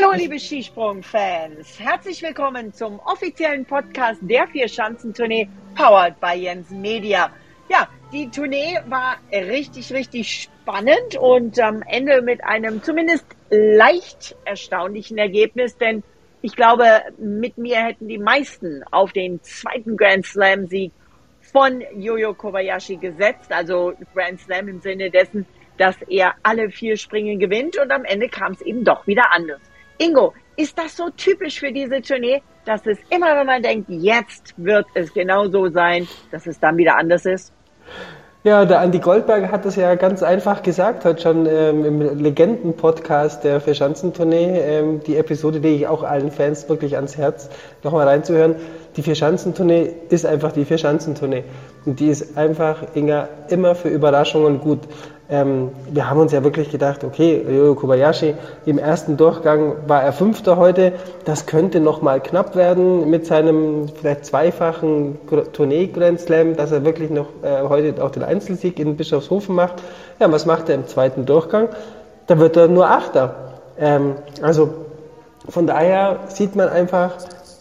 Hallo, liebe Skisprung-Fans. Herzlich willkommen zum offiziellen Podcast der Vier-Schanzentournee, powered by Jens Media. Ja, die Tournee war richtig, richtig spannend und am Ende mit einem zumindest leicht erstaunlichen Ergebnis, denn ich glaube, mit mir hätten die meisten auf den zweiten Grand Slam-Sieg von Yoyo Kobayashi gesetzt, also Grand Slam im Sinne dessen, dass er alle vier Springen gewinnt und am Ende kam es eben doch wieder anders. Ingo, ist das so typisch für diese Tournee, dass es immer, wenn man denkt, jetzt wird es genau so sein, dass es dann wieder anders ist? Ja, der Andi Goldberg hat es ja ganz einfach gesagt, heute schon ähm, im Legenden-Podcast der Vierschanzentournee, ähm, die Episode lege ich auch allen Fans wirklich ans Herz, nochmal reinzuhören. Die Vierschanzentournee ist einfach die Vierschanzentournee. Und die ist einfach, Inga, immer für Überraschungen gut. Ähm, wir haben uns ja wirklich gedacht, okay, Ryo Kobayashi im ersten Durchgang war er Fünfter heute. Das könnte nochmal knapp werden mit seinem vielleicht zweifachen Tournee-Grand Slam, dass er wirklich noch äh, heute auch den Einzelsieg in Bischofshofen macht. Ja, was macht er im zweiten Durchgang? Da wird er nur Achter. Ähm, also von daher sieht man einfach,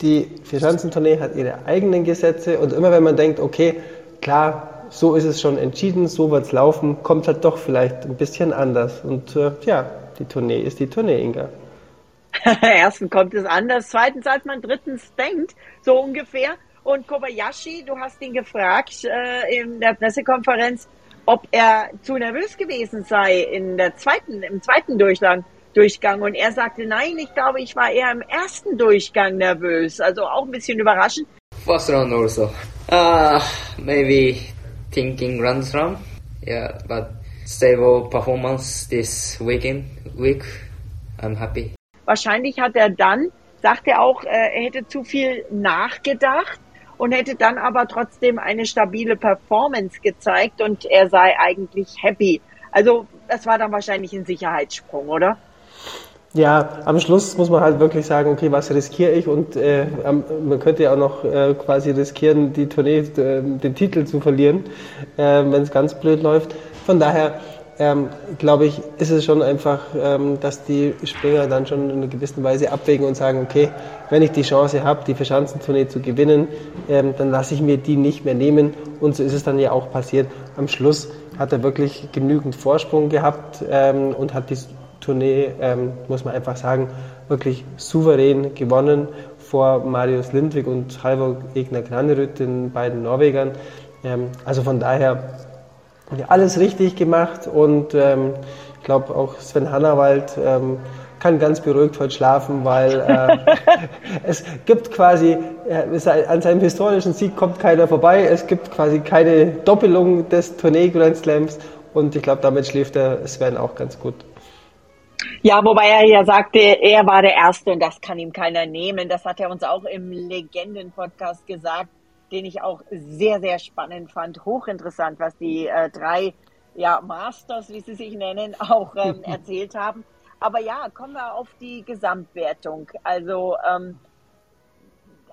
die Vierschanzentournee hat ihre eigenen Gesetze und immer wenn man denkt, okay, klar, so ist es schon entschieden, so wird es laufen, kommt halt doch vielleicht ein bisschen anders. Und äh, ja, die Tournee ist die Tournee, Inga. Erstens kommt es anders, zweitens als man drittens denkt, so ungefähr. Und Kobayashi, du hast ihn gefragt äh, in der Pressekonferenz, ob er zu nervös gewesen sei in der zweiten, im zweiten Durchgang. Durchgang und er sagte, nein, ich glaube, ich war eher im ersten Durchgang nervös. Also auch ein bisschen überraschend. First round also. Uh, maybe thinking runs round. Yeah, but stable performance this weekend week. I'm happy. Wahrscheinlich hat er dann, sagt er auch, äh, er hätte zu viel nachgedacht und hätte dann aber trotzdem eine stabile Performance gezeigt und er sei eigentlich happy. Also das war dann wahrscheinlich ein Sicherheitssprung, oder? Ja, am Schluss muss man halt wirklich sagen, okay, was riskiere ich? Und äh, man könnte ja auch noch äh, quasi riskieren, die Tournee, äh, den Titel zu verlieren, äh, wenn es ganz blöd läuft. Von daher ähm, glaube ich, ist es schon einfach, ähm, dass die Springer dann schon in einer gewissen Weise abwägen und sagen, okay, wenn ich die Chance habe, die Verschanzentournee zu gewinnen, ähm, dann lasse ich mir die nicht mehr nehmen. Und so ist es dann ja auch passiert. Am Schluss hat er wirklich genügend Vorsprung gehabt ähm, und hat die Tournee, ähm, muss man einfach sagen, wirklich souverän gewonnen vor Marius Lindvik und Halvor Egner Granerüt, den beiden Norwegern. Ähm, also von daher alles richtig gemacht und ähm, ich glaube auch Sven Hannawald ähm, kann ganz beruhigt heute schlafen, weil äh, es gibt quasi, äh, an seinem historischen Sieg kommt keiner vorbei, es gibt quasi keine Doppelung des Tournee Grand Slams und ich glaube, damit schläft der Sven auch ganz gut. Ja, wobei er ja sagte, er war der Erste und das kann ihm keiner nehmen. Das hat er uns auch im Legenden-Podcast gesagt, den ich auch sehr, sehr spannend fand. Hochinteressant, was die äh, drei ja, Masters, wie sie sich nennen, auch ähm, erzählt haben. Aber ja, kommen wir auf die Gesamtwertung. Also ähm,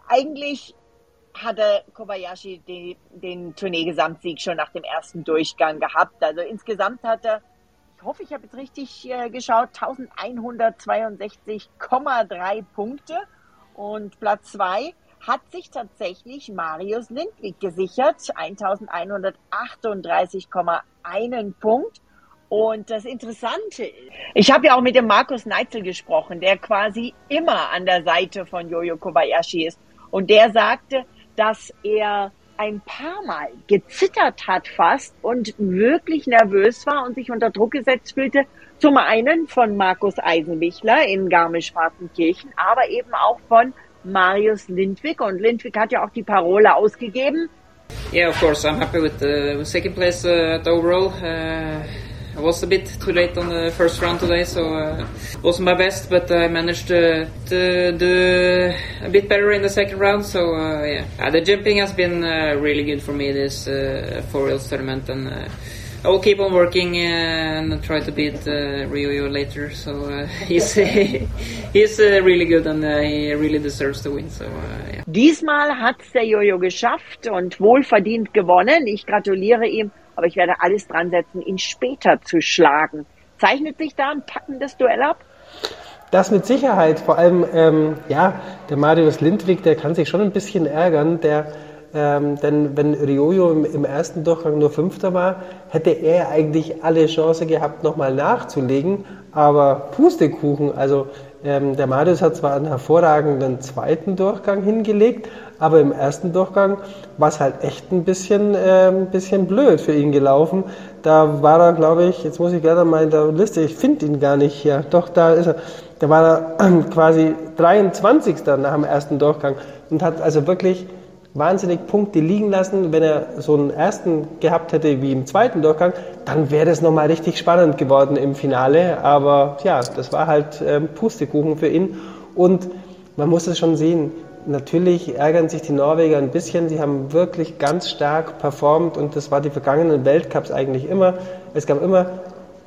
eigentlich hatte Kobayashi die, den Tournee-Gesamtsieg schon nach dem ersten Durchgang gehabt. Also insgesamt hat er hoffe, ich habe jetzt richtig äh, geschaut, 1162,3 Punkte. Und Platz 2 hat sich tatsächlich Marius Lindwig gesichert, 1138,1 Punkt. Und das Interessante ist, ich habe ja auch mit dem Markus Neitzel gesprochen, der quasi immer an der Seite von Jojo Kobayashi ist. Und der sagte, dass er ein paar Mal gezittert hat fast und wirklich nervös war und sich unter Druck gesetzt fühlte. Zum einen von Markus Eisenbichler in Garmisch-Partenkirchen, aber eben auch von Marius Lindwig. Und Lindwig hat ja auch die Parole ausgegeben. Yeah, of course, I'm happy with the second place uh, overall. Uh I was a bit too late on the first round today, so uh, wasn't my best, but I managed to, to do a bit better in the second round. So uh, yeah, uh, the jumping has been uh, really good for me this uh, four wheels tournament, and uh, I will keep on working and try to beat uh, Rio later. So uh, he's he's uh, really good and uh, he really deserves to win. So uh, yeah. Diesmal hat der Jojo geschafft und wohlverdient gewonnen. Ich gratuliere ihm. Aber ich werde alles dran setzen, ihn später zu schlagen. Zeichnet sich da ein packendes Duell ab? Das mit Sicherheit. Vor allem, ähm, ja, der Marius Lindwig, der kann sich schon ein bisschen ärgern. Der, ähm, denn wenn Riojo im, im, ersten Durchgang nur Fünfter war, hätte er eigentlich alle Chance gehabt, nochmal nachzulegen. Aber Pustekuchen, also ähm, der Marius hat zwar einen hervorragenden zweiten Durchgang hingelegt, aber im ersten Durchgang war es halt echt ein bisschen, äh, ein bisschen blöd für ihn gelaufen. Da war er, glaube ich, jetzt muss ich gerade mal in der Liste, ich finde ihn gar nicht hier. Doch, da ist er. Da war er quasi 23. nach dem ersten Durchgang und hat also wirklich wahnsinnig Punkte liegen lassen. Wenn er so einen ersten gehabt hätte wie im zweiten Durchgang, dann wäre das nochmal richtig spannend geworden im Finale. Aber ja, das war halt ähm, Pustekuchen für ihn. Und man muss es schon sehen, natürlich ärgern sich die Norweger ein bisschen. Sie haben wirklich ganz stark performt und das war die vergangenen Weltcups eigentlich immer. Es gab immer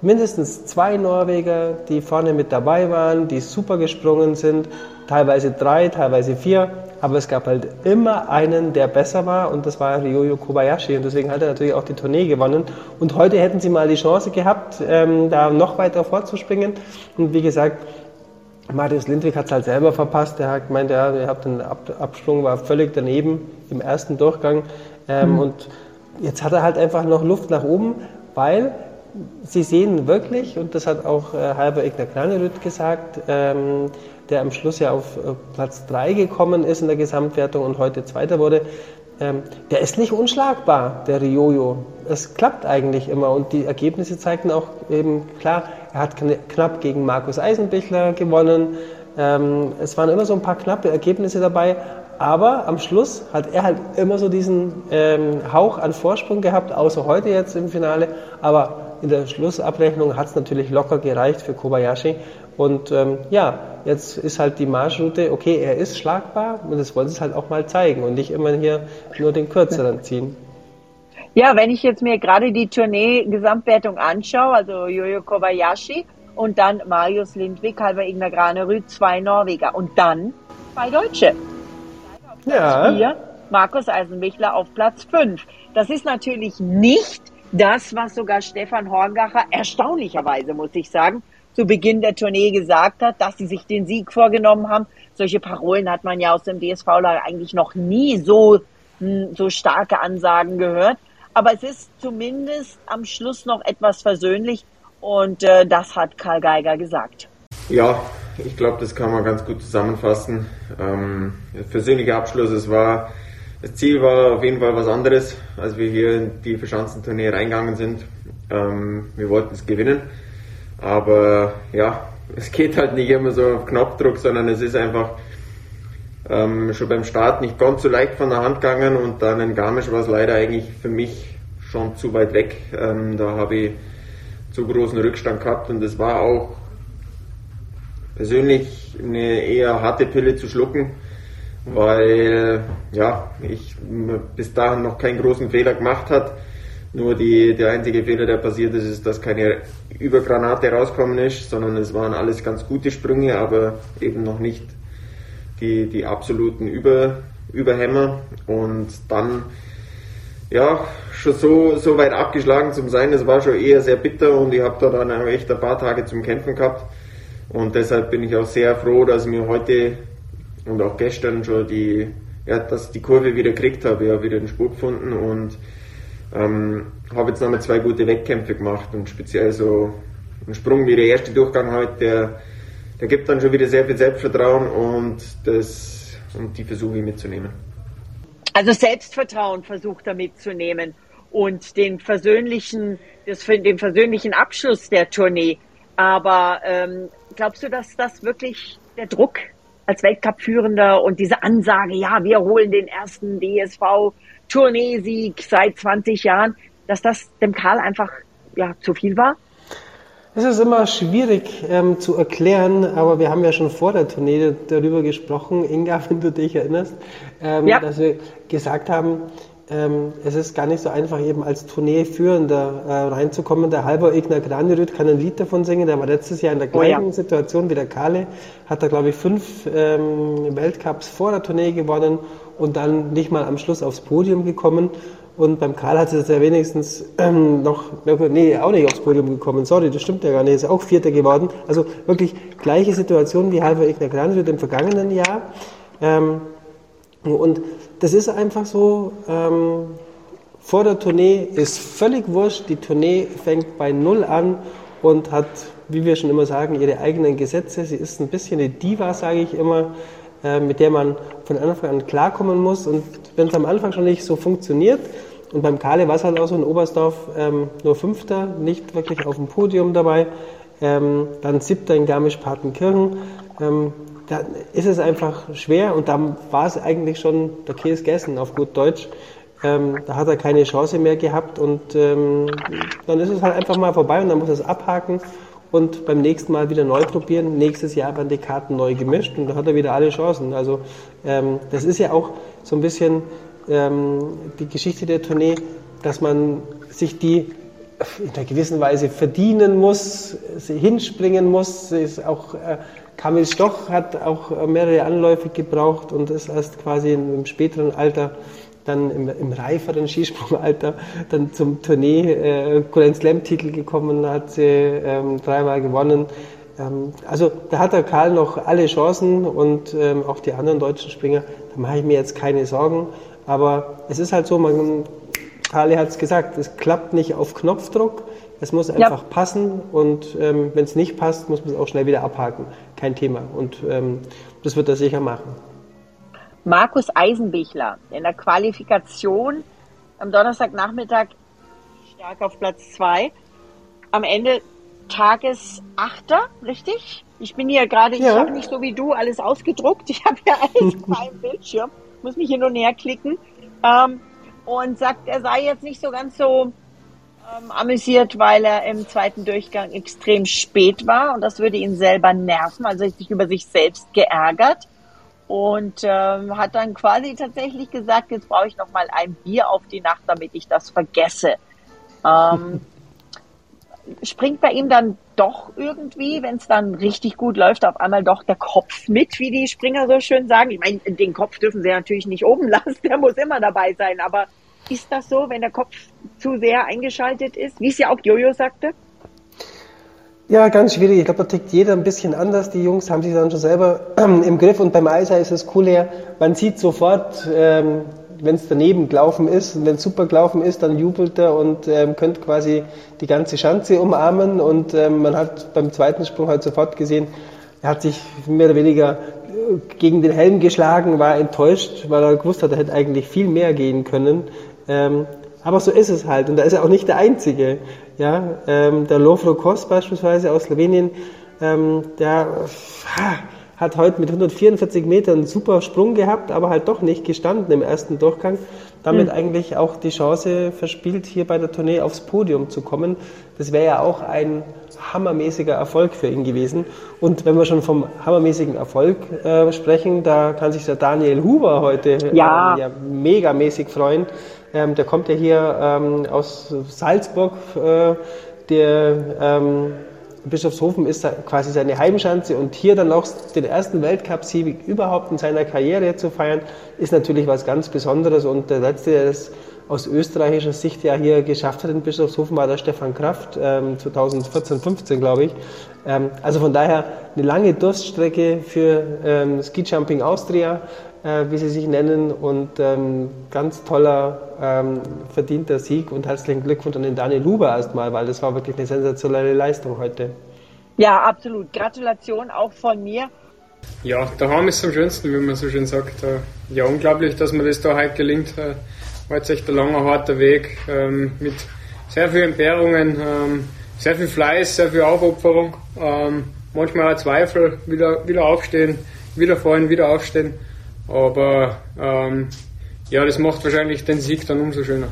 mindestens zwei Norweger, die vorne mit dabei waren, die super gesprungen sind, teilweise drei, teilweise vier, aber es gab halt immer einen, der besser war und das war Ryoyo Kobayashi und deswegen hat er natürlich auch die Tournee gewonnen und heute hätten sie mal die Chance gehabt, ähm, da noch weiter vorzuspringen und wie gesagt, Marius Lindwig hat es halt selber verpasst. Der hat gemeint, ja, ihr habt den Ab Absprung, war völlig daneben im ersten Durchgang. Ähm, mhm. Und jetzt hat er halt einfach noch Luft nach oben, weil sie sehen wirklich, und das hat auch äh, Halber Ignar Kranerüth gesagt, ähm, der am Schluss ja auf äh, Platz 3 gekommen ist in der Gesamtwertung und heute Zweiter wurde, ähm, der ist nicht unschlagbar, der Riojo. Es klappt eigentlich immer und die Ergebnisse zeigten auch eben klar, er hat knapp gegen Markus Eisenbichler gewonnen. Ähm, es waren immer so ein paar knappe Ergebnisse dabei, aber am Schluss hat er halt immer so diesen ähm, Hauch an Vorsprung gehabt, außer heute jetzt im Finale. Aber in der Schlussabrechnung hat es natürlich locker gereicht für Kobayashi. Und ähm, ja, jetzt ist halt die Marschroute, okay, er ist schlagbar und das wollen sie halt auch mal zeigen und nicht immer hier nur den kürzeren ziehen. Ja, wenn ich jetzt mir gerade die Tournee-Gesamtwertung anschaue, also Jojo Kobayashi und dann Marius Lindwig, Halber Ignar Granerüth, zwei Norweger und dann zwei Deutsche. Ja. Vier, Markus Eisenbichler auf Platz fünf. Das ist natürlich nicht das, was sogar Stefan Horngacher erstaunlicherweise, muss ich sagen, zu Beginn der Tournee gesagt hat, dass sie sich den Sieg vorgenommen haben. Solche Parolen hat man ja aus dem DSV-Lager eigentlich noch nie so, hm, so starke Ansagen gehört. Aber es ist zumindest am Schluss noch etwas versöhnlich und äh, das hat Karl Geiger gesagt. Ja, ich glaube, das kann man ganz gut zusammenfassen. Ähm, versöhnlicher Abschluss, es war, das Ziel war auf jeden Fall was anderes, als wir hier in die Verschanzentournee reingegangen sind. Ähm, wir wollten es gewinnen. Aber ja, es geht halt nicht immer so auf Knopfdruck, sondern es ist einfach ähm, schon beim Start nicht ganz so leicht von der Hand gegangen und dann in Garmisch war es leider eigentlich für mich schon zu weit weg. Ähm, da habe ich zu großen Rückstand gehabt und es war auch persönlich eine eher harte Pille zu schlucken, weil ja, ich bis dahin noch keinen großen Fehler gemacht hat nur die, der einzige Fehler, der passiert ist, ist, dass keine Übergranate rauskommen ist, sondern es waren alles ganz gute Sprünge, aber eben noch nicht die, die absoluten Über, Überhämmer. Und dann, ja, schon so, so weit abgeschlagen zum Sein, das war schon eher sehr bitter und ich habe da dann echt ein paar Tage zum Kämpfen gehabt. Und deshalb bin ich auch sehr froh, dass ich mir heute und auch gestern schon die, ja, dass die Kurve wieder gekriegt habe. Habe wieder den Spur gefunden und ähm, habe jetzt nochmal zwei gute Wettkämpfe gemacht und speziell so ein Sprung wie der erste Durchgang heute, der, der gibt dann schon wieder sehr viel Selbstvertrauen und, das, und die versuche ich mitzunehmen. Also Selbstvertrauen versucht er mitzunehmen und den versöhnlichen, das, den versöhnlichen Abschluss der Tournee. Aber ähm, glaubst du, dass das wirklich der Druck als Weltcup-Führender und diese Ansage, ja, wir holen den ersten DSV Tourneesieg seit 20 Jahren, dass das dem Karl einfach ja, zu viel war? Es ist immer schwierig ähm, zu erklären, aber wir haben ja schon vor der Tournee darüber gesprochen, Inga, wenn du dich erinnerst, ähm, ja. dass wir gesagt haben, ähm, es ist gar nicht so einfach, eben als Tourneeführender äh, reinzukommen. Der Halber Ignar Granerüth kann ein Lied davon singen, der war letztes Jahr in der gleichen oh, ja. Situation wie der Kale, hat da glaube ich fünf ähm, Weltcups vor der Tournee gewonnen und dann nicht mal am Schluss aufs Podium gekommen. Und beim Karl hat es ja wenigstens ähm, noch, nee, auch nicht aufs Podium gekommen. Sorry, das stimmt ja gar nicht. Ist auch Vierter geworden. Also wirklich gleiche Situation wie Halver Ignar Gransrud im vergangenen Jahr. Ähm, und das ist einfach so, ähm, vor der Tournee ist völlig wurscht. Die Tournee fängt bei Null an und hat, wie wir schon immer sagen, ihre eigenen Gesetze. Sie ist ein bisschen eine Diva, sage ich immer, mit der man von Anfang an klarkommen muss. Und wenn es am Anfang schon nicht so funktioniert, und beim Kale war es halt auch so in Oberstdorf ähm, nur Fünfter, nicht wirklich auf dem Podium dabei, ähm, dann Siebter in Garmisch-Partenkirchen. Ähm, da ist es einfach schwer und da war es eigentlich schon der Käse gegessen, auf gut Deutsch. Ähm, da hat er keine Chance mehr gehabt und ähm, dann ist es halt einfach mal vorbei und dann muss er es abhaken und beim nächsten Mal wieder neu probieren. Nächstes Jahr werden die Karten neu gemischt und dann hat er wieder alle Chancen. Also ähm, das ist ja auch so ein bisschen ähm, die Geschichte der Tournee, dass man sich die in einer gewissen Weise verdienen muss, hinspringen muss. Ist auch äh, Kamil Stoch hat auch mehrere Anläufe gebraucht und ist erst quasi im späteren Alter, dann im, im reiferen Skisprungalter, dann zum Tournee äh, Grand Slam Titel gekommen, hat sie ähm, dreimal gewonnen. Ähm, also da hat der Karl noch alle Chancen und ähm, auch die anderen deutschen Springer, da mache ich mir jetzt keine Sorgen. Aber es ist halt so, man, Karl hat es gesagt, es klappt nicht auf Knopfdruck. Es muss einfach ja. passen und ähm, wenn es nicht passt, muss man es auch schnell wieder abhaken. Kein Thema. Und ähm, das wird er sicher machen. Markus Eisenbichler in der Qualifikation am Donnerstagnachmittag stark auf Platz zwei. Am Ende Tagesachter, richtig? Ich bin hier gerade, ja. ich habe nicht so wie du alles ausgedruckt. Ich habe ja alles keinen Bildschirm. Muss mich hier nur näher klicken. Ähm, und sagt, er sei jetzt nicht so ganz so ähm, amüsiert, weil er im zweiten Durchgang extrem spät war und das würde ihn selber nerven, also sich über sich selbst geärgert und ähm, hat dann quasi tatsächlich gesagt, jetzt brauche ich noch mal ein Bier auf die Nacht, damit ich das vergesse. Ähm, springt bei ihm dann doch irgendwie, wenn es dann richtig gut läuft, auf einmal doch der Kopf mit, wie die Springer so schön sagen. Ich meine, den Kopf dürfen sie natürlich nicht oben lassen, der muss immer dabei sein, aber ist das so, wenn der Kopf zu sehr eingeschaltet ist, wie es ja auch Jojo sagte? Ja, ganz schwierig. Ich glaube, da tickt jeder ein bisschen anders. Die Jungs haben sich dann schon selber im Griff und beim Eiser ist es cool her. Man sieht sofort, ähm, wenn es daneben gelaufen ist und wenn es super gelaufen ist, dann jubelt er und ähm, könnte quasi die ganze Schanze umarmen und ähm, man hat beim zweiten Sprung halt sofort gesehen, er hat sich mehr oder weniger äh, gegen den Helm geschlagen, war enttäuscht, weil er gewusst hat, er hätte eigentlich viel mehr gehen können. Ähm, aber so ist es halt. Und da ist er auch nicht der Einzige. Ja, ähm, der Lofro Kos beispielsweise aus Slowenien, ähm, der ha, hat heute mit 144 Metern einen super Sprung gehabt, aber halt doch nicht gestanden im ersten Durchgang. Damit mhm. eigentlich auch die Chance verspielt, hier bei der Tournee aufs Podium zu kommen. Das wäre ja auch ein hammermäßiger Erfolg für ihn gewesen. Und wenn wir schon vom hammermäßigen Erfolg äh, sprechen, da kann sich der Daniel Huber heute ja. Äh, ja megamäßig freuen. Ähm, der kommt ja hier ähm, aus Salzburg. Äh, der ähm, Bischofshofen ist quasi seine Heimschanze und hier dann auch den ersten Weltcup-Sieg überhaupt in seiner Karriere zu feiern, ist natürlich was ganz Besonderes. Und der letzte, der das aus österreichischer Sicht ja hier geschafft hat in Bischofshofen, war der Stefan Kraft, ähm, 2014, 15 glaube ich. Ähm, also von daher eine lange Durststrecke für ähm, Ski Jumping Austria wie sie sich nennen. Und ähm, ganz toller, ähm, verdienter Sieg und herzlichen Glückwunsch an den Daniel Huber erstmal, weil das war wirklich eine sensationelle Leistung heute. Ja, absolut. Gratulation auch von mir. Ja, daheim ist am schönsten, wie man so schön sagt. Äh, ja, unglaublich, dass mir das da heute gelingt. Äh, war jetzt echt ein langer, harter Weg ähm, mit sehr vielen Entbehrungen, ähm, sehr viel Fleiß, sehr viel Aufopferung, ähm, manchmal auch Zweifel, wieder, wieder aufstehen, wieder fallen, wieder aufstehen. Aber ähm, ja, das macht wahrscheinlich den Sieg dann umso schöner.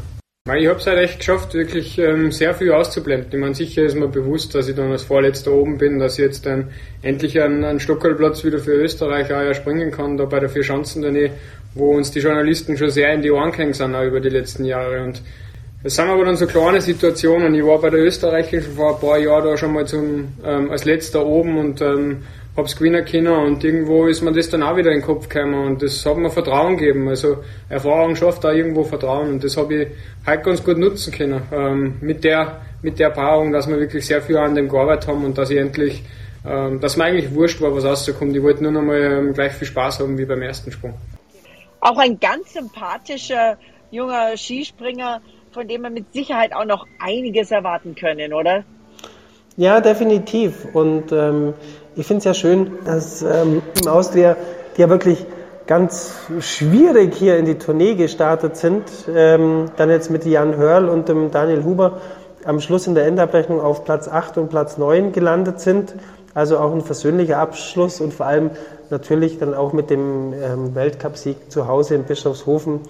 Ich habe es halt echt geschafft, wirklich ähm, sehr viel auszublenden. Ich meine, sicher ist mir bewusst, dass ich dann als Vorletzter oben bin, dass ich jetzt dann endlich einen, einen Stockerlplatz wieder für Österreich auch ja springen kann, da bei der Vierschanzentournee, wo uns die Journalisten schon sehr in die Ohren gegangen sind, auch über die letzten Jahre. Und das sind aber dann so kleine Situationen. Ich war bei der österreichischen vor ein paar Jahren da schon mal zum, ähm, als letzter oben und ähm, hab's gewinnen können und irgendwo ist mir das dann auch wieder in den Kopf gekommen und das hat mir Vertrauen gegeben. Also Erfahrung schafft auch irgendwo Vertrauen und das habe ich heute ganz gut nutzen können. Ähm, mit der mit der Erfahrung, dass wir wirklich sehr viel an dem gearbeitet haben und dass ich endlich, ähm, dass mir eigentlich wurscht war, was rauskommt. Ich wollte nur noch mal ähm, gleich viel Spaß haben wie beim ersten Sprung. Auch ein ganz sympathischer junger Skispringer, von dem wir mit Sicherheit auch noch einiges erwarten können, oder? Ja, definitiv. Und ähm, ich finde es ja schön, dass ähm, im Austria, die ja wirklich ganz schwierig hier in die Tournee gestartet sind, ähm, dann jetzt mit Jan Hörl und dem Daniel Huber am Schluss in der Endabrechnung auf Platz 8 und Platz 9 gelandet sind. Also auch ein versöhnlicher Abschluss und vor allem natürlich dann auch mit dem ähm, Weltcupsieg zu Hause in Bischofshofen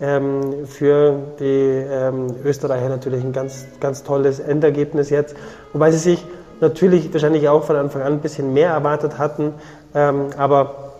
ähm, für die ähm, Österreicher natürlich ein ganz, ganz tolles Endergebnis jetzt. Wobei sie sich natürlich wahrscheinlich auch von Anfang an ein bisschen mehr erwartet hatten. Ähm, aber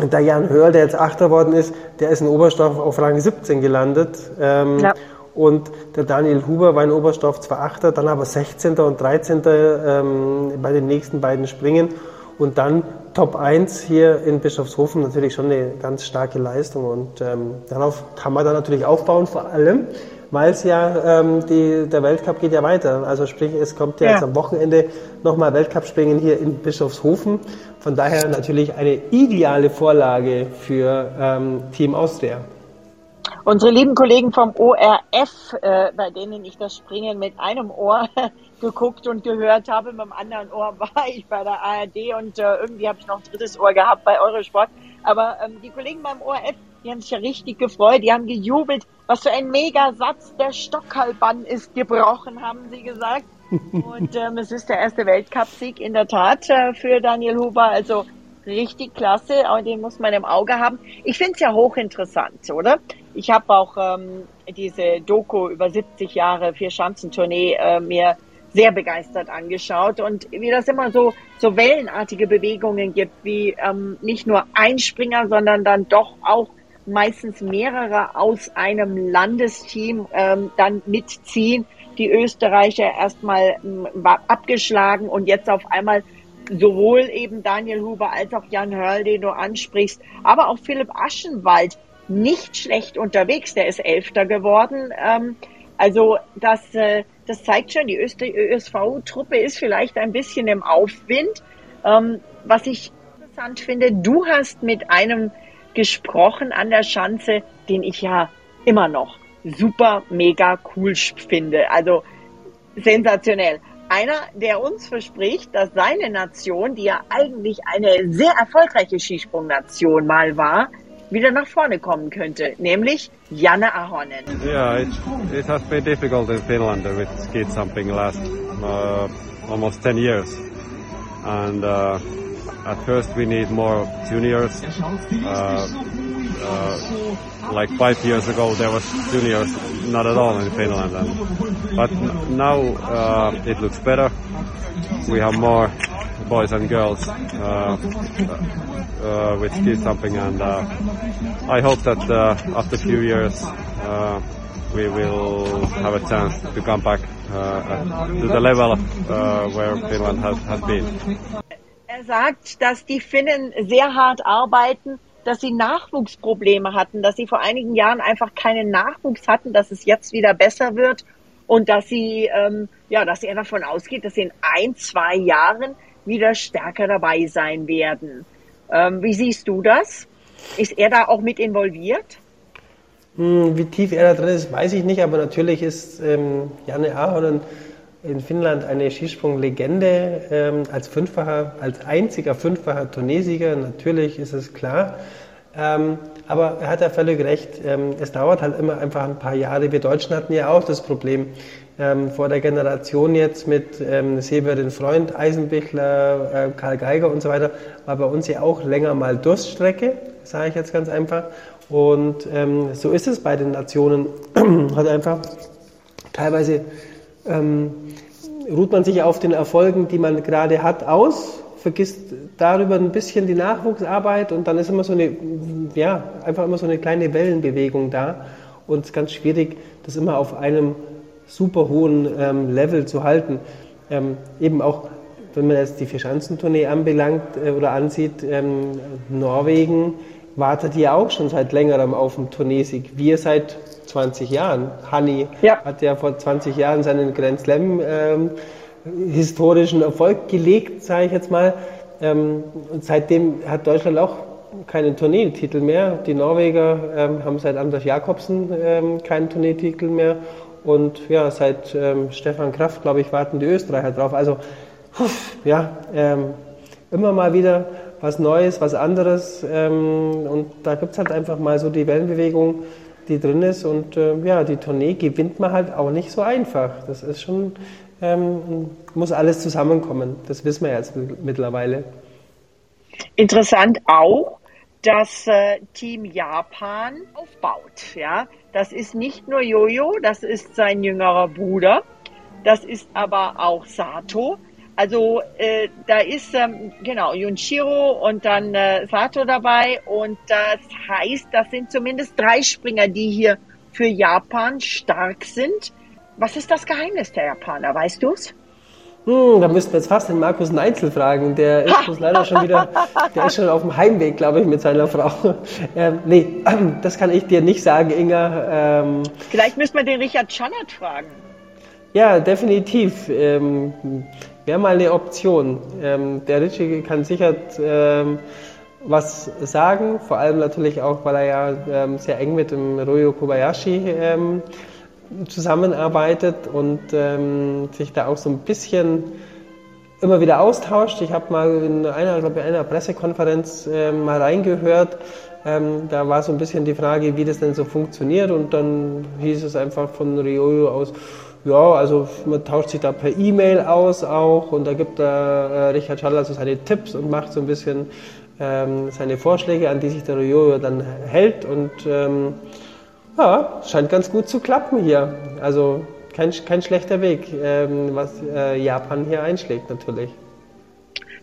der Jan Hörl, der jetzt Achter worden ist, der ist in Oberstdorf auf Rang 17 gelandet. Ähm, ja. Und der Daniel Huber war in Oberstdorf zwar Achter, dann aber 16. und 13. Ähm, bei den nächsten beiden Springen. Und dann Top 1 hier in Bischofshofen natürlich schon eine ganz starke Leistung. Und ähm, darauf kann man dann natürlich aufbauen, vor allem, weil es ja ähm, die, der Weltcup geht ja weiter. Also sprich, es kommt ja, ja. jetzt am Wochenende nochmal Weltcup-Springen hier in Bischofshofen. Von daher natürlich eine ideale Vorlage für ähm, Team Austria. Unsere lieben Kollegen vom ORF, äh, bei denen ich das Springen mit einem Ohr geguckt und gehört habe, mit dem anderen Ohr war ich bei der ARD und äh, irgendwie habe ich noch ein drittes Ohr gehabt bei Eurosport. Aber ähm, die Kollegen beim ORF, die haben sich ja richtig gefreut, die haben gejubelt, was für ein Megasatz der Stockhalbbann ist gebrochen, haben sie gesagt. Und ähm, es ist der erste Weltcupsieg in der Tat äh, für Daniel Huber. Also richtig klasse, aber den muss man im Auge haben. Ich finde es ja hochinteressant, oder? Ich habe auch ähm, diese Doku über 70 Jahre vier Schanzentournee äh, mir sehr begeistert angeschaut und wie das immer so so wellenartige Bewegungen gibt, wie ähm, nicht nur ein Springer, sondern dann doch auch meistens mehrere aus einem Landesteam ähm, dann mitziehen. Die Österreicher erstmal ähm, abgeschlagen und jetzt auf einmal sowohl eben Daniel Huber als auch Jan Hörl, den du ansprichst, aber auch Philipp Aschenwald nicht schlecht unterwegs. Der ist Elfter geworden. Ähm, also das, äh, das zeigt schon, die ÖSV-Truppe ist vielleicht ein bisschen im Aufwind. Ähm, was ich interessant finde, du hast mit einem gesprochen an der Schanze, den ich ja immer noch super, mega cool finde. Also sensationell. Einer, der uns verspricht, dass seine Nation, die ja eigentlich eine sehr erfolgreiche Skisprungnation mal war, wieder nach vorne kommen könnte, nämlich Janne Ahonen. Yeah, it, it has been difficult in Finland with ski jumping last uh, almost 10 years. And uh, at first we need more juniors. Uh, uh, like five years ago there was juniors not at all in Finland. And, but now uh, it looks better. We have more boys and girls uh, uh, with ski jumping, and uh, I hope that uh, after a few years uh, we will have a chance to come back uh, to the level where Finland has, has been. Er sagt, dass die Finnen sehr hart arbeiten, dass sie Nachwuchsprobleme hatten, dass sie vor einigen Jahren einfach keinen Nachwuchs hatten, dass es jetzt wieder besser wird und dass sie, ähm, ja, dass er davon ausgeht, dass sie in ein, zwei Jahren wieder stärker dabei sein werden. Ähm, wie siehst du das? Ist er da auch mit involviert? Hm, wie tief er da drin ist, weiß ich nicht, aber natürlich ist ähm, Janne Ahonen in Finnland eine Skisprunglegende ähm, als Fünffacher, als einziger Fünffacher Turniersieger. Natürlich ist es klar. Ähm, aber er hat ja völlig recht. Ähm, es dauert halt immer einfach ein paar Jahre. Wir Deutschen hatten ja auch das Problem ähm, vor der Generation jetzt mit ähm, Severin Freund, Eisenbichler, äh, Karl Geiger und so weiter, war bei uns ja auch länger mal Durststrecke, sage ich jetzt ganz einfach. Und ähm, so ist es bei den Nationen halt einfach teilweise ähm, ruht man sich auf den Erfolgen, die man gerade hat, aus, vergisst darüber ein bisschen die Nachwuchsarbeit und dann ist immer so eine, ja, einfach immer so eine kleine Wellenbewegung da und es ist ganz schwierig, das immer auf einem super hohen ähm, Level zu halten. Ähm, eben auch wenn man jetzt die Vierschanzentournee anbelangt äh, oder ansieht, ähm, Norwegen wartet ja auch schon seit längerem auf einen Tourneesieg. Wir seit 20 Jahren. Hanni ja. hat ja vor 20 Jahren seinen Grand Slam ähm, historischen Erfolg gelegt, sage ich jetzt mal. Ähm, und seitdem hat Deutschland auch keinen Tourneetitel mehr. Die Norweger ähm, haben seit Anders Jakobsen ähm, keinen Tourneetitel mehr. Und ja, seit ähm, Stefan Kraft, glaube ich, warten die Österreicher drauf. Also, ja, ähm, immer mal wieder was Neues, was anderes. Ähm, und da gibt es halt einfach mal so die Wellenbewegung, die drin ist. Und äh, ja, die Tournee gewinnt man halt auch nicht so einfach. Das ist schon, ähm, muss alles zusammenkommen. Das wissen wir jetzt mittlerweile. Interessant auch, dass äh, Team Japan aufbaut. Ja, das ist nicht nur Jojo, das ist sein jüngerer Bruder, das ist aber auch Sato. Also äh, da ist ähm, genau Junshiro und dann äh, Sato dabei und das heißt, das sind zumindest drei Springer, die hier für Japan stark sind. Was ist das Geheimnis der Japaner? Weißt du es? Hm, da müssten wir jetzt fast den Markus Neitzel fragen. Der ist bloß leider schon wieder, der ist schon auf dem Heimweg, glaube ich, mit seiner Frau. Ähm, nee, das kann ich dir nicht sagen, Inga. Ähm, Vielleicht müssen wir den Richard Schannert fragen. Ja, definitiv. Ähm, Wäre mal eine Option. Ähm, der Richie kann sicher ähm, was sagen, vor allem natürlich auch, weil er ja ähm, sehr eng mit dem Ryo Kobayashi ähm, zusammenarbeitet und ähm, sich da auch so ein bisschen immer wieder austauscht. Ich habe mal in einer, glaube ich, einer Pressekonferenz äh, mal reingehört. Ähm, da war so ein bisschen die Frage, wie das denn so funktioniert und dann hieß es einfach von Ryoyo aus, ja, also man tauscht sich da per E-Mail aus auch und da gibt der äh, Richard Schaller so seine Tipps und macht so ein bisschen ähm, seine Vorschläge, an die sich der Ryoyo dann hält und ähm, ja, scheint ganz gut zu klappen hier. Also kein, kein schlechter Weg, ähm, was äh, Japan hier einschlägt natürlich.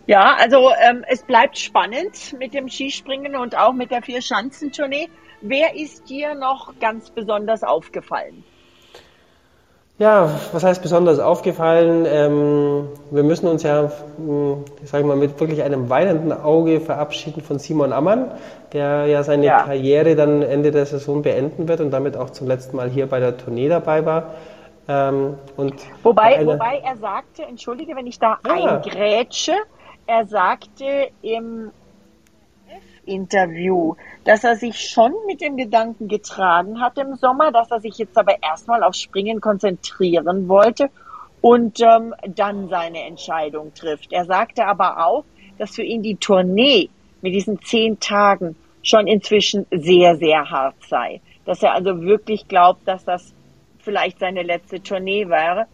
Ja, also ähm, es bleibt spannend mit dem Skispringen und auch mit der Vier-Schanzentournee. Wer ist dir noch ganz besonders aufgefallen? Ja, was heißt besonders aufgefallen? Ähm, wir müssen uns ja, hm, ich sage mal, mit wirklich einem weinenden Auge verabschieden von Simon Ammann, der ja seine ja. Karriere dann Ende der Saison beenden wird und damit auch zum letzten Mal hier bei der Tournee dabei war. Ähm, und wobei, wobei er sagte, entschuldige, wenn ich da ah. eingrätsche, er sagte im Interview, dass er sich schon mit dem Gedanken getragen hat im Sommer, dass er sich jetzt aber erstmal auf Springen konzentrieren wollte und ähm, dann seine Entscheidung trifft. Er sagte aber auch, dass für ihn die Tournee mit diesen zehn Tagen schon inzwischen sehr, sehr hart sei. Dass er also wirklich glaubt, dass das vielleicht seine letzte Tournee wäre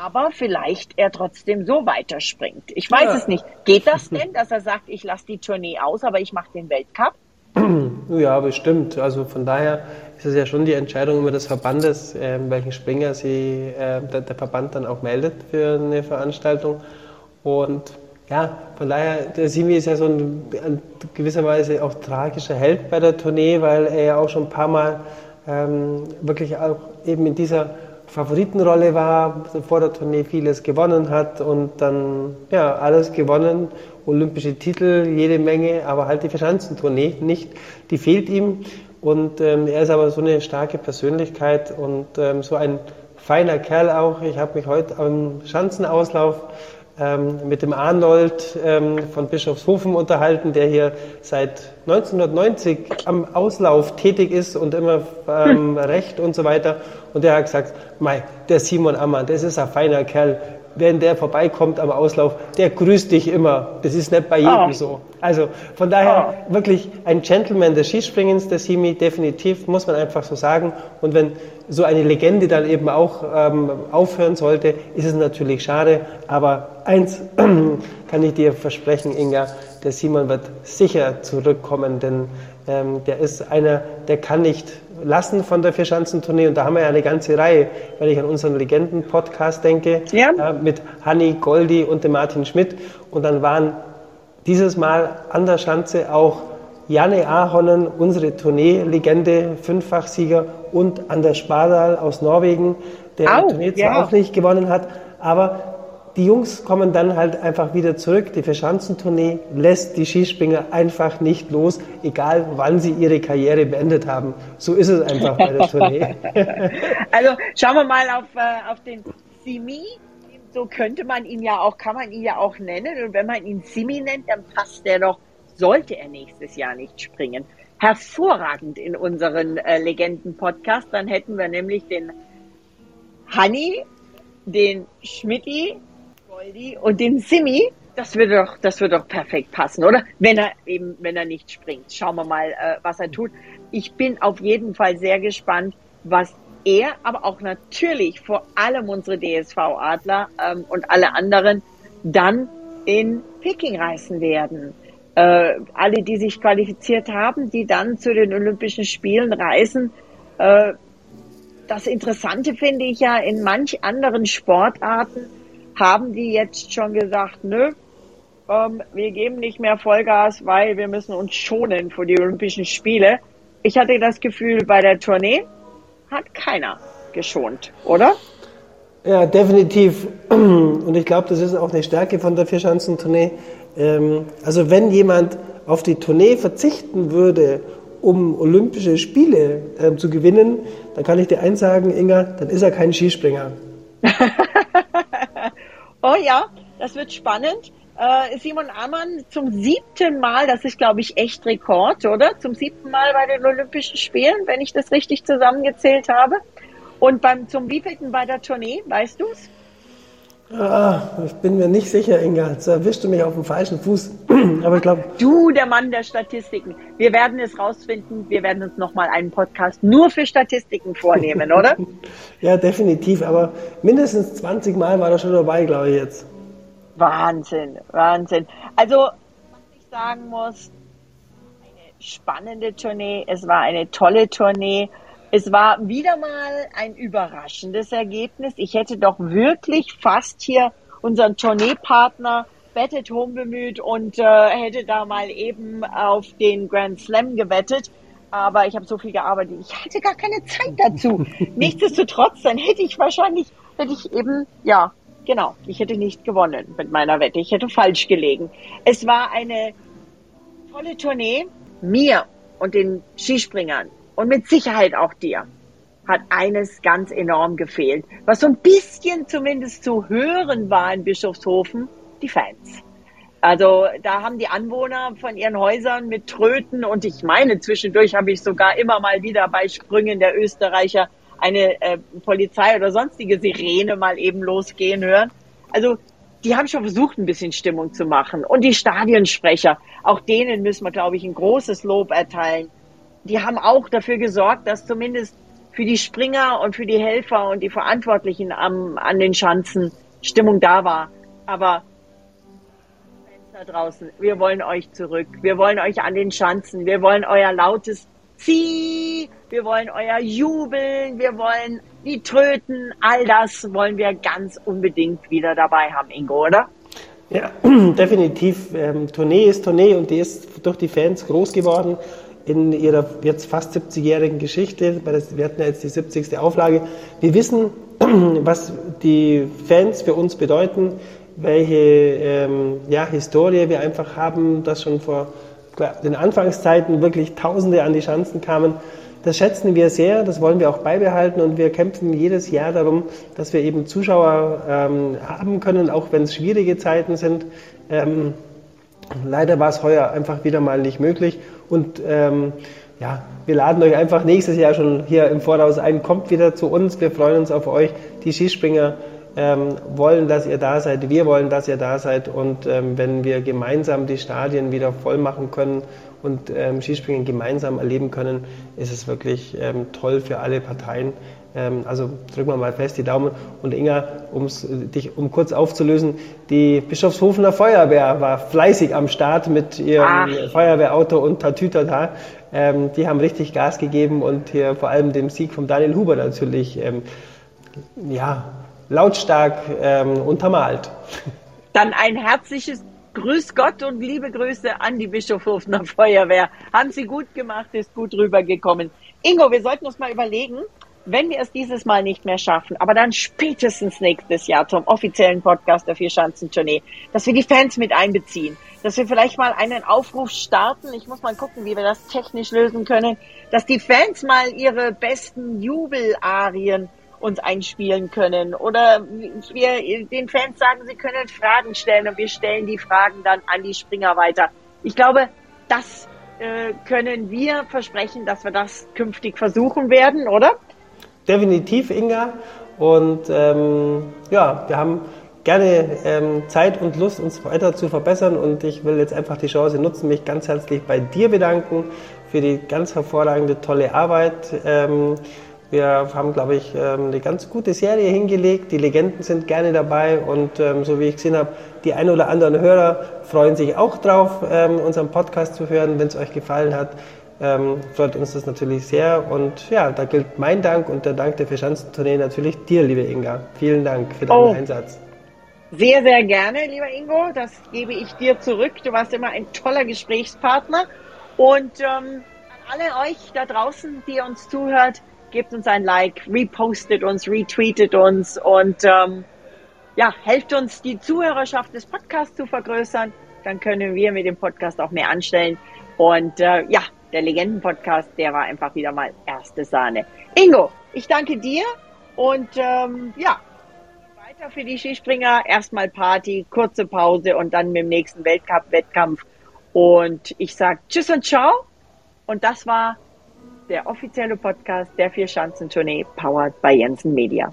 aber vielleicht er trotzdem so weiterspringt. Ich weiß ja. es nicht. Geht das denn, dass er sagt, ich lasse die Tournee aus, aber ich mache den Weltcup? Ja, bestimmt. Also von daher ist es ja schon die Entscheidung über des Verbandes, äh, welchen Springer sie, äh, der, der, Verband dann auch meldet für eine Veranstaltung. Und ja, von daher, der Simi ist ja so ein, ein gewisser Weise auch tragischer Held bei der Tournee, weil er ja auch schon ein paar Mal ähm, wirklich auch eben in dieser Favoritenrolle war, vor der Tournee vieles gewonnen hat und dann ja alles gewonnen, olympische Titel, jede Menge, aber halt die Verschanzentournee nicht, die fehlt ihm und ähm, er ist aber so eine starke Persönlichkeit und ähm, so ein feiner Kerl auch. Ich habe mich heute am Schanzenauslauf ähm, mit dem Arnold ähm, von Bischofshofen unterhalten, der hier seit 1990 am Auslauf tätig ist und immer ähm, Recht und so weiter. Und der hat gesagt, Mei, der Simon Ammann, das ist ein feiner Kerl. Wenn der vorbeikommt am Auslauf, der grüßt dich immer. Das ist nicht bei jedem oh. so. Also von daher oh. wirklich ein Gentleman des Skispringens, der Simi, definitiv, muss man einfach so sagen. Und wenn so eine Legende dann eben auch ähm, aufhören sollte, ist es natürlich schade. Aber eins kann ich dir versprechen, Inga, der Simon wird sicher zurückkommen, denn ähm, der ist einer, der kann nicht lassen von der Vierschanzentournee und da haben wir ja eine ganze Reihe, wenn ich an unseren Legenden-Podcast denke, ja. äh, mit Hanni Goldi und dem Martin Schmidt und dann waren dieses Mal an der Schanze auch Janne Ahonen, unsere Tournee-Legende, Fünffachsieger und Anders Spardal aus Norwegen, der die Tournee zwar ja. auch nicht gewonnen hat, aber die Jungs kommen dann halt einfach wieder zurück. Die Verschanzentournee lässt die Skispringer einfach nicht los, egal wann sie ihre Karriere beendet haben. So ist es einfach bei der Tournee. also schauen wir mal auf, äh, auf den Simi. So könnte man ihn ja auch, kann man ihn ja auch nennen. Und wenn man ihn Simi nennt, dann passt der doch, sollte er nächstes Jahr nicht springen, hervorragend in unseren äh, Legenden-Podcast. Dann hätten wir nämlich den Hanni, den Schmidti, Goldi und den Simi. Das würde doch, das würde doch perfekt passen, oder? Wenn er eben, wenn er nicht springt. Schauen wir mal, äh, was er tut. Ich bin auf jeden Fall sehr gespannt, was er, aber auch natürlich vor allem unsere DSV-Adler ähm, und alle anderen dann in Peking reisen werden. Äh, alle, die sich qualifiziert haben, die dann zu den Olympischen Spielen reisen. Äh, das Interessante finde ich ja, in manch anderen Sportarten haben die jetzt schon gesagt, nö, ähm, wir geben nicht mehr Vollgas, weil wir müssen uns schonen für die Olympischen Spiele. Ich hatte das Gefühl, bei der Tournee hat keiner geschont, oder? Ja, definitiv. Und ich glaube, das ist auch eine Stärke von der Vierschanzentournee. Ähm, also wenn jemand auf die Tournee verzichten würde, um Olympische Spiele äh, zu gewinnen, dann kann ich dir eins sagen, Inga, dann ist er kein Skispringer. oh ja, das wird spannend. Äh, Simon Ammann zum siebten Mal, das ist glaube ich echt Rekord, oder? Zum siebten Mal bei den Olympischen Spielen, wenn ich das richtig zusammengezählt habe. Und beim zum wievielten bei der Tournee, weißt du's? Ah, ich bin mir nicht sicher, Inga. Jetzt erwischst du mich auf dem falschen Fuß. Aber ich glaube. Du, der Mann der Statistiken. Wir werden es rausfinden. Wir werden uns nochmal einen Podcast nur für Statistiken vornehmen, oder? ja, definitiv. Aber mindestens 20 Mal war er schon dabei, glaube ich jetzt. Wahnsinn, Wahnsinn. Also, was ich sagen muss, eine spannende Tournee. Es war eine tolle Tournee. Es war wieder mal ein überraschendes Ergebnis. Ich hätte doch wirklich fast hier unseren Tourneepartner Bet at Home bemüht und äh, hätte da mal eben auf den Grand Slam gewettet. Aber ich habe so viel gearbeitet, ich hatte gar keine Zeit dazu. Nichtsdestotrotz, dann hätte ich wahrscheinlich, hätte ich eben, ja, genau, ich hätte nicht gewonnen mit meiner Wette. Ich hätte falsch gelegen. Es war eine tolle Tournee. Mir und den Skispringern und mit Sicherheit auch dir hat eines ganz enorm gefehlt, was so ein bisschen zumindest zu hören war in Bischofshofen, die Fans. Also da haben die Anwohner von ihren Häusern mit Tröten und ich meine, zwischendurch habe ich sogar immer mal wieder bei Sprüngen der Österreicher eine äh, Polizei oder sonstige Sirene mal eben losgehen hören. Also die haben schon versucht, ein bisschen Stimmung zu machen. Und die Stadionsprecher, auch denen müssen wir, glaube ich, ein großes Lob erteilen die haben auch dafür gesorgt, dass zumindest für die Springer und für die Helfer und die Verantwortlichen am, an den Schanzen Stimmung da war. Aber da draußen, wir wollen euch zurück. Wir wollen euch an den Schanzen. Wir wollen euer lautes Zieh. Wir wollen euer Jubeln. Wir wollen die Tröten. All das wollen wir ganz unbedingt wieder dabei haben, Ingo, oder? Ja, definitiv. Ähm, Tournee ist Tournee und die ist durch die Fans groß geworden in ihrer jetzt fast 70-jährigen Geschichte, wir hatten ja jetzt die 70. Auflage, wir wissen, was die Fans für uns bedeuten, welche ähm, ja, Historie wir einfach haben, dass schon vor den Anfangszeiten wirklich Tausende an die Schanzen kamen. Das schätzen wir sehr, das wollen wir auch beibehalten und wir kämpfen jedes Jahr darum, dass wir eben Zuschauer ähm, haben können, auch wenn es schwierige Zeiten sind. Ähm, leider war es heuer einfach wieder mal nicht möglich und ähm, ja, wir laden euch einfach nächstes Jahr schon hier im Voraus ein. Kommt wieder zu uns. Wir freuen uns auf euch. Die Skispringer ähm, wollen, dass ihr da seid. Wir wollen, dass ihr da seid. Und ähm, wenn wir gemeinsam die Stadien wieder voll machen können und ähm, Skispringen gemeinsam erleben können, ist es wirklich ähm, toll für alle Parteien. Ähm, also drücken wir mal fest die Daumen. Und Inga, um's, dich, um kurz aufzulösen, die Bischofshofener Feuerwehr war fleißig am Start mit ihrem Ach. Feuerwehrauto und Tatütata. Ähm, die haben richtig Gas gegeben und hier vor allem dem Sieg von Daniel Huber natürlich ähm, ja, lautstark ähm, untermalt. Dann ein herzliches Grüß Gott und liebe Grüße an die Bischofshofener Feuerwehr. Haben Sie gut gemacht, ist gut rübergekommen. Ingo, wir sollten uns mal überlegen, wenn wir es dieses Mal nicht mehr schaffen, aber dann spätestens nächstes Jahr zum offiziellen Podcast der Vier-Schanzentournee, dass wir die Fans mit einbeziehen, dass wir vielleicht mal einen Aufruf starten. Ich muss mal gucken, wie wir das technisch lösen können, dass die Fans mal ihre besten Jubelarien uns einspielen können oder wir den Fans sagen, sie können Fragen stellen und wir stellen die Fragen dann an die Springer weiter. Ich glaube, das äh, können wir versprechen, dass wir das künftig versuchen werden, oder? Definitiv, Inga. Und ähm, ja, wir haben gerne ähm, Zeit und Lust, uns weiter zu verbessern. Und ich will jetzt einfach die Chance nutzen, mich ganz herzlich bei dir bedanken für die ganz hervorragende, tolle Arbeit. Ähm, wir haben, glaube ich, ähm, eine ganz gute Serie hingelegt. Die Legenden sind gerne dabei und ähm, so wie ich gesehen habe, die ein oder anderen Hörer freuen sich auch drauf, ähm, unseren Podcast zu hören. Wenn es euch gefallen hat, freut uns das natürlich sehr. Und ja, da gilt mein Dank und der Dank der Verschanzentournee natürlich dir, liebe Inga. Vielen Dank für deinen oh. Einsatz. Sehr, sehr gerne, lieber Ingo. Das gebe ich dir zurück. Du warst immer ein toller Gesprächspartner. Und ähm, an alle euch da draußen, die uns zuhört, gebt uns ein Like, repostet uns, retweetet uns und ähm, ja, helft uns, die Zuhörerschaft des Podcasts zu vergrößern. Dann können wir mit dem Podcast auch mehr anstellen. Und äh, ja, der Legenden-Podcast, der war einfach wieder mal erste Sahne. Ingo, ich danke dir und ähm, ja, weiter für die Skispringer. Erstmal Party, kurze Pause und dann mit dem nächsten Weltcup-Wettkampf. Und ich sage Tschüss und Ciao. Und das war der offizielle Podcast der Vier-Schanzentournee, powered by Jensen Media.